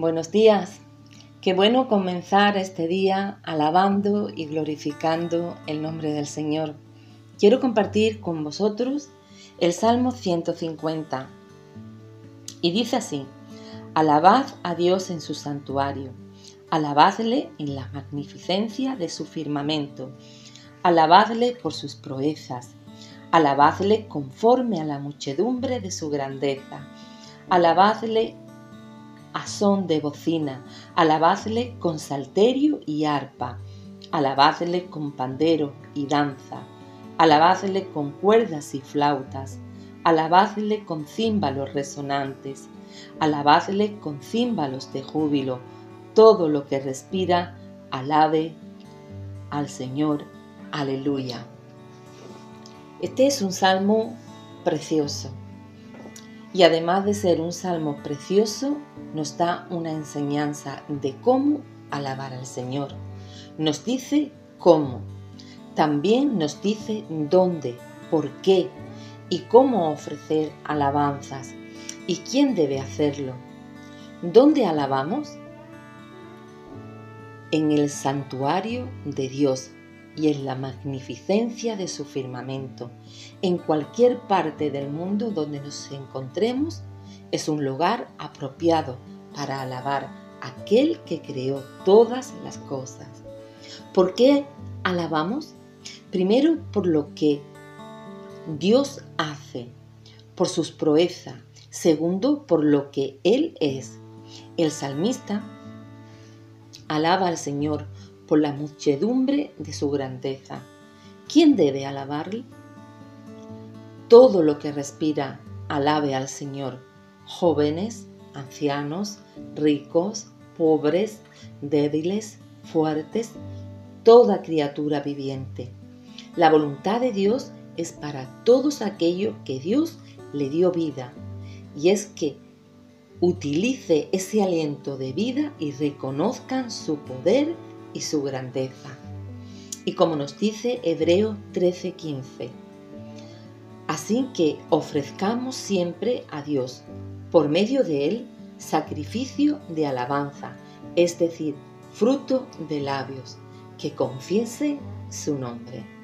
Buenos días. Qué bueno comenzar este día alabando y glorificando el nombre del Señor. Quiero compartir con vosotros el Salmo 150. Y dice así, Alabad a Dios en su santuario, alabadle en la magnificencia de su firmamento, alabadle por sus proezas, alabadle conforme a la muchedumbre de su grandeza, alabadle a son de bocina, alabadle con salterio y arpa, alabadle con pandero y danza, alabadle con cuerdas y flautas, alabadle con címbalos resonantes, alabadle con címbalos de júbilo, todo lo que respira, alabe al Señor. Aleluya. Este es un salmo precioso y además de ser un salmo precioso, nos da una enseñanza de cómo alabar al Señor. Nos dice cómo. También nos dice dónde, por qué y cómo ofrecer alabanzas y quién debe hacerlo. ¿Dónde alabamos? En el santuario de Dios y en la magnificencia de su firmamento. En cualquier parte del mundo donde nos encontremos es un lugar apropiado para alabar a aquel que creó todas las cosas. ¿Por qué alabamos? Primero por lo que Dios hace, por sus proezas. Segundo, por lo que Él es. El salmista alaba al Señor por la muchedumbre de su grandeza. ¿Quién debe alabarle? Todo lo que respira alabe al Señor, jóvenes, ancianos, ricos, pobres, débiles, fuertes, toda criatura viviente. La voluntad de Dios es para todos aquellos que Dios le dio vida, y es que utilice ese aliento de vida y reconozcan su poder y su grandeza. Y como nos dice Hebreo 13:15, así que ofrezcamos siempre a Dios, por medio de Él, sacrificio de alabanza, es decir, fruto de labios, que confiese su nombre.